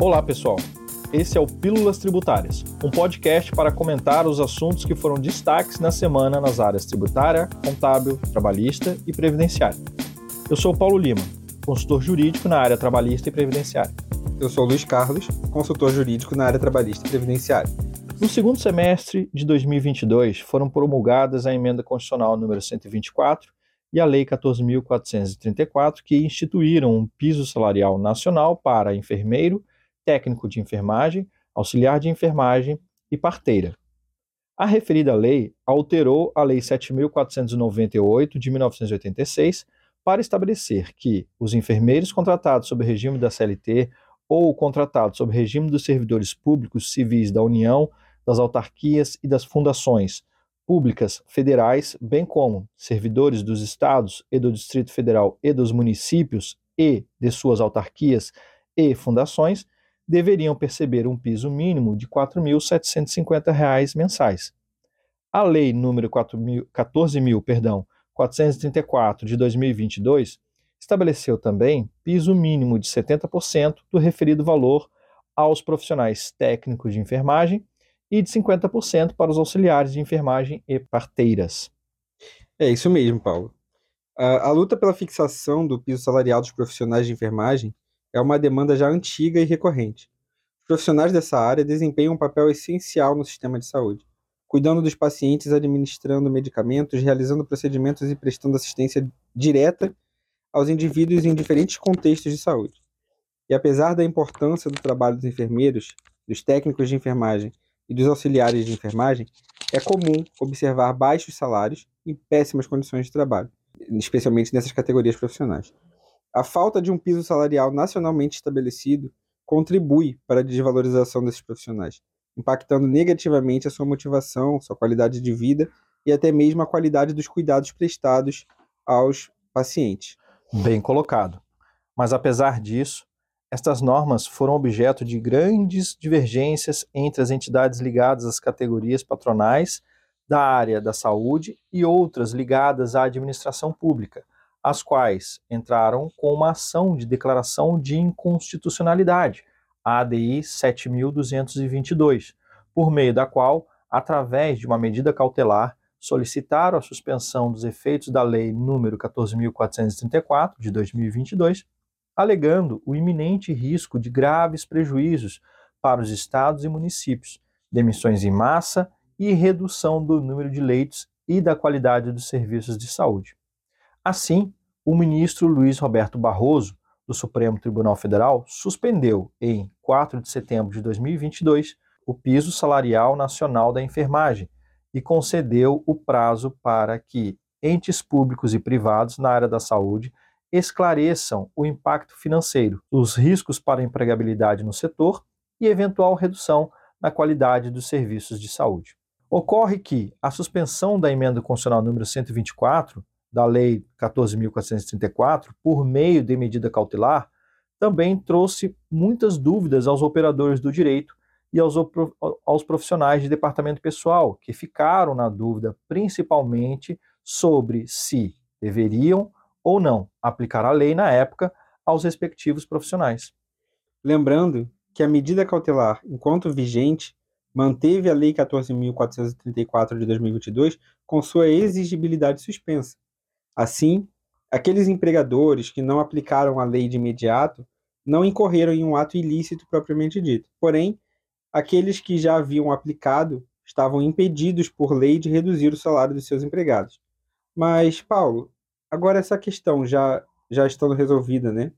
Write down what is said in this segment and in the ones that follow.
Olá, pessoal. Esse é o Pílulas Tributárias, um podcast para comentar os assuntos que foram destaques na semana nas áreas tributária, contábil, trabalhista e previdenciária. Eu sou Paulo Lima, consultor jurídico na área trabalhista e previdenciária. Eu sou Luiz Carlos, consultor jurídico na área trabalhista e previdenciária. No segundo semestre de 2022, foram promulgadas a emenda constitucional número 124 e a Lei 14.434, que instituíram um piso salarial nacional para enfermeiro, técnico de enfermagem, auxiliar de enfermagem e parteira. A referida lei alterou a Lei 7.498 de 1986 para estabelecer que os enfermeiros contratados sob regime da CLT ou contratados sob regime dos servidores públicos civis da União, das autarquias e das fundações públicas federais, bem como servidores dos estados e do Distrito Federal e dos municípios e de suas autarquias e fundações, deveriam perceber um piso mínimo de R$ 4.750 mensais. A Lei número 14.000, perdão, 434 de 2022 estabeleceu também piso mínimo de 70% do referido valor aos profissionais técnicos de enfermagem e de 50% para os auxiliares de enfermagem e parteiras. É isso mesmo, Paulo. A, a luta pela fixação do piso salarial dos profissionais de enfermagem é uma demanda já antiga e recorrente. Os profissionais dessa área desempenham um papel essencial no sistema de saúde, cuidando dos pacientes, administrando medicamentos, realizando procedimentos e prestando assistência direta aos indivíduos em diferentes contextos de saúde. E apesar da importância do trabalho dos enfermeiros, dos técnicos de enfermagem e dos auxiliares de enfermagem, é comum observar baixos salários e péssimas condições de trabalho, especialmente nessas categorias profissionais. A falta de um piso salarial nacionalmente estabelecido contribui para a desvalorização desses profissionais, impactando negativamente a sua motivação, sua qualidade de vida e até mesmo a qualidade dos cuidados prestados aos pacientes. Bem colocado. Mas apesar disso, estas normas foram objeto de grandes divergências entre as entidades ligadas às categorias patronais da área da saúde e outras ligadas à administração pública, as quais entraram com uma ação de declaração de inconstitucionalidade, a ADI 7222, por meio da qual, através de uma medida cautelar, solicitaram a suspensão dos efeitos da Lei nº 14.434, de 2022, alegando o iminente risco de graves prejuízos para os estados e municípios, demissões em massa e redução do número de leitos e da qualidade dos serviços de saúde. Assim, o ministro Luiz Roberto Barroso, do Supremo Tribunal Federal, suspendeu, em 4 de setembro de 2022, o piso salarial nacional da enfermagem e concedeu o prazo para que entes públicos e privados na área da saúde esclareçam o impacto financeiro, os riscos para a empregabilidade no setor e eventual redução na qualidade dos serviços de saúde. Ocorre que a suspensão da emenda constitucional número 124 da Lei 14.434, por meio de medida cautelar, também trouxe muitas dúvidas aos operadores do direito e aos, aos profissionais de departamento pessoal, que ficaram na dúvida principalmente sobre se deveriam ou não aplicar a lei na época aos respectivos profissionais. Lembrando que a medida cautelar, enquanto vigente, manteve a Lei 14.434 de 2022 com sua exigibilidade suspensa, Assim, aqueles empregadores que não aplicaram a lei de imediato não incorreram em um ato ilícito propriamente dito. Porém, aqueles que já haviam aplicado estavam impedidos por lei de reduzir o salário dos seus empregados. Mas, Paulo, agora essa questão já, já estando resolvida, né?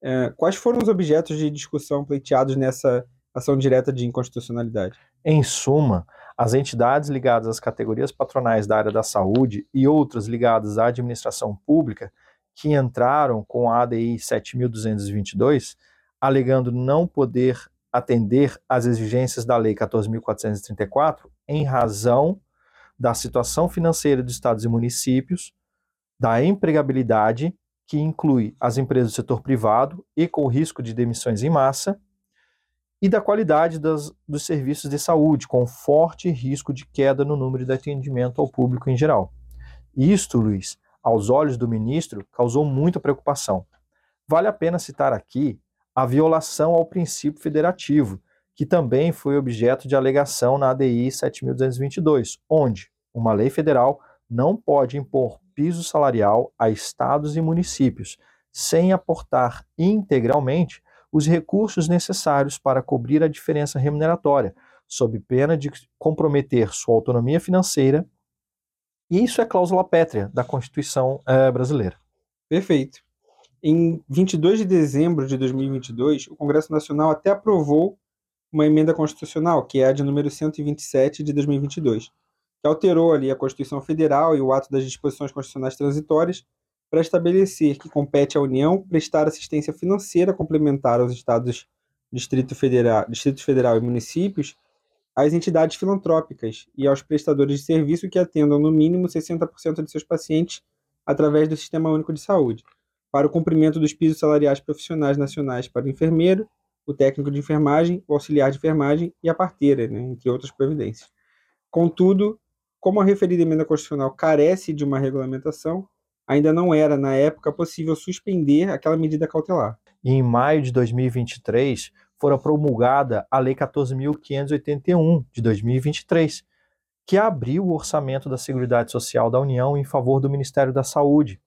É, quais foram os objetos de discussão pleiteados nessa ação direta de inconstitucionalidade? Em suma, as entidades ligadas às categorias patronais da área da saúde e outras ligadas à administração pública que entraram com a ADI 7222, alegando não poder atender às exigências da Lei 14.434 em razão da situação financeira dos estados e municípios, da empregabilidade, que inclui as empresas do setor privado e com risco de demissões em massa, e da qualidade das, dos serviços de saúde, com forte risco de queda no número de atendimento ao público em geral. Isto, Luiz, aos olhos do ministro, causou muita preocupação. Vale a pena citar aqui a violação ao princípio federativo, que também foi objeto de alegação na ADI 7222, onde uma lei federal não pode impor piso salarial a estados e municípios, sem aportar integralmente os recursos necessários para cobrir a diferença remuneratória, sob pena de comprometer sua autonomia financeira. E isso é cláusula pétrea da Constituição é, brasileira. Perfeito. Em 22 de dezembro de 2022, o Congresso Nacional até aprovou uma emenda constitucional, que é a de número 127 de 2022, que alterou ali a Constituição Federal e o ato das disposições constitucionais transitórias para estabelecer que compete à União prestar assistência financeira complementar aos estados, Distrito Federal, Distrito Federal e municípios, às entidades filantrópicas e aos prestadores de serviço que atendam no mínimo 60% de seus pacientes através do Sistema Único de Saúde, para o cumprimento dos pisos salariais profissionais nacionais para o enfermeiro, o técnico de enfermagem, o auxiliar de enfermagem e a parteira, né, entre outras providências. Contudo, como a referida emenda constitucional carece de uma regulamentação, ainda não era, na época, possível suspender aquela medida cautelar. Em maio de 2023, fora promulgada a Lei 14.581 de 2023, que abriu o orçamento da Seguridade Social da União em favor do Ministério da Saúde,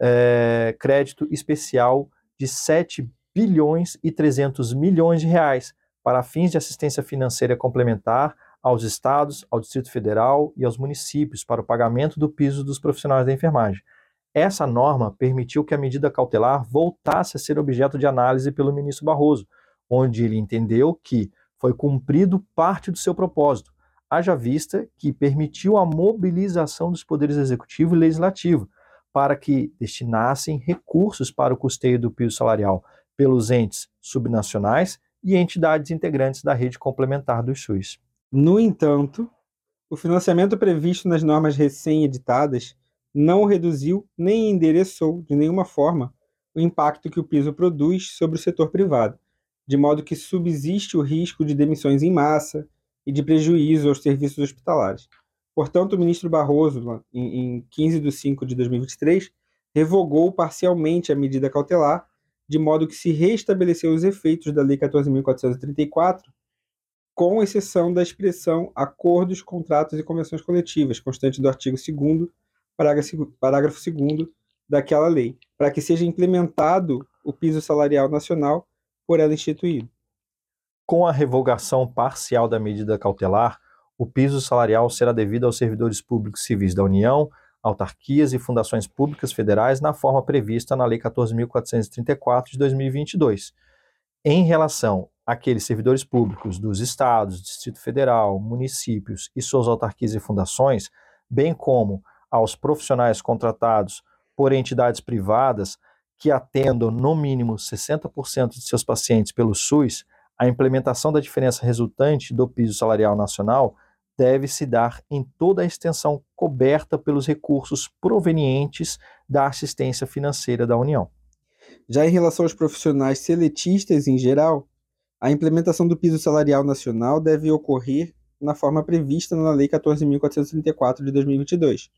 é, crédito especial de 7 bilhões e 300 milhões de reais para fins de assistência financeira complementar aos estados, ao Distrito Federal e aos municípios para o pagamento do piso dos profissionais da enfermagem. Essa norma permitiu que a medida cautelar voltasse a ser objeto de análise pelo ministro Barroso, onde ele entendeu que foi cumprido parte do seu propósito, haja vista que permitiu a mobilização dos poderes executivo e legislativo para que destinassem recursos para o custeio do piso salarial pelos entes subnacionais e entidades integrantes da rede complementar do SUS. No entanto, o financiamento previsto nas normas recém-editadas não reduziu nem endereçou de nenhuma forma o impacto que o piso produz sobre o setor privado, de modo que subsiste o risco de demissões em massa e de prejuízo aos serviços hospitalares. Portanto, o ministro Barroso, em 15 de 5 de 2023, revogou parcialmente a medida cautelar, de modo que se restabeleceu os efeitos da Lei 14.434 com exceção da expressão acordos, contratos e convenções coletivas, constante do artigo 2 parágrafo 2 daquela lei, para que seja implementado o piso salarial nacional por ela instituído. Com a revogação parcial da medida cautelar, o piso salarial será devido aos servidores públicos civis da União, autarquias e fundações públicas federais na forma prevista na Lei 14.434 de 2022. Em relação aqueles servidores públicos dos estados, Distrito Federal, municípios e suas autarquias e fundações, bem como aos profissionais contratados por entidades privadas que atendam no mínimo 60% de seus pacientes pelo SUS, a implementação da diferença resultante do piso salarial nacional deve se dar em toda a extensão coberta pelos recursos provenientes da assistência financeira da União. Já em relação aos profissionais seletistas em geral, a implementação do piso salarial nacional deve ocorrer na forma prevista na Lei 14.434 de 2022,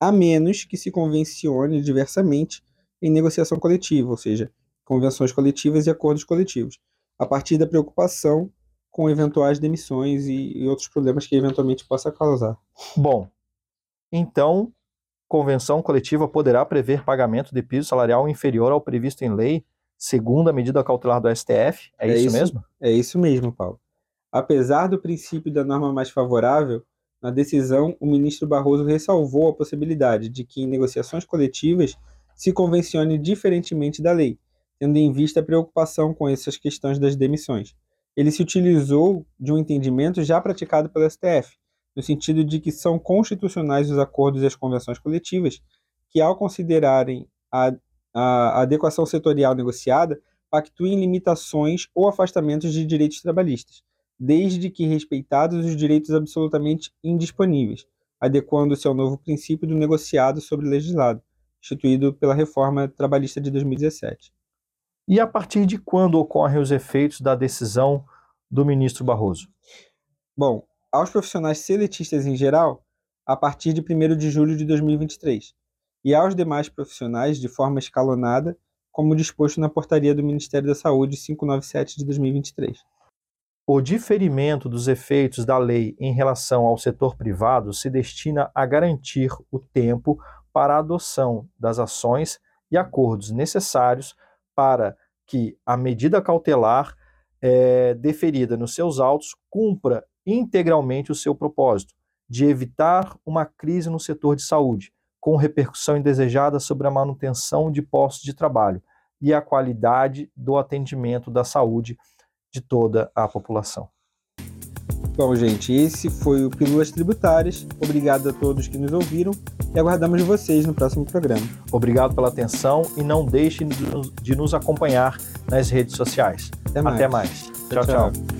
a menos que se convencione diversamente em negociação coletiva, ou seja, convenções coletivas e acordos coletivos, a partir da preocupação com eventuais demissões e, e outros problemas que eventualmente possa causar. Bom, então, convenção coletiva poderá prever pagamento de piso salarial inferior ao previsto em lei segundo a medida cautelar do STF? É, é isso, isso, mesmo? É isso mesmo, Paulo. Apesar do princípio da norma mais favorável, na decisão, o ministro Barroso ressalvou a possibilidade de que em negociações coletivas se convencione diferentemente da lei, tendo em vista a preocupação com essas questões das demissões. Ele se utilizou de um entendimento já praticado pelo STF, no sentido de que são constitucionais os acordos e as convenções coletivas, que, ao considerarem a a adequação setorial negociada pactuem limitações ou afastamentos de direitos trabalhistas, desde que respeitados os direitos absolutamente indisponíveis, adequando-se ao novo princípio do negociado sobre legislado, instituído pela reforma trabalhista de 2017. E a partir de quando ocorrem os efeitos da decisão do ministro Barroso? Bom, aos profissionais seletistas em geral, a partir de 1 de julho de 2023 e aos demais profissionais de forma escalonada, como disposto na portaria do Ministério da Saúde 597 de 2023. O diferimento dos efeitos da lei em relação ao setor privado se destina a garantir o tempo para a adoção das ações e acordos necessários para que a medida cautelar é, deferida nos seus autos cumpra integralmente o seu propósito de evitar uma crise no setor de saúde, com repercussão indesejada sobre a manutenção de postos de trabalho e a qualidade do atendimento da saúde de toda a população. Bom, gente, esse foi o Pílulas Tributárias. Obrigado a todos que nos ouviram e aguardamos vocês no próximo programa. Obrigado pela atenção e não deixem de nos acompanhar nas redes sociais. Até mais. Até mais. tchau. tchau. tchau.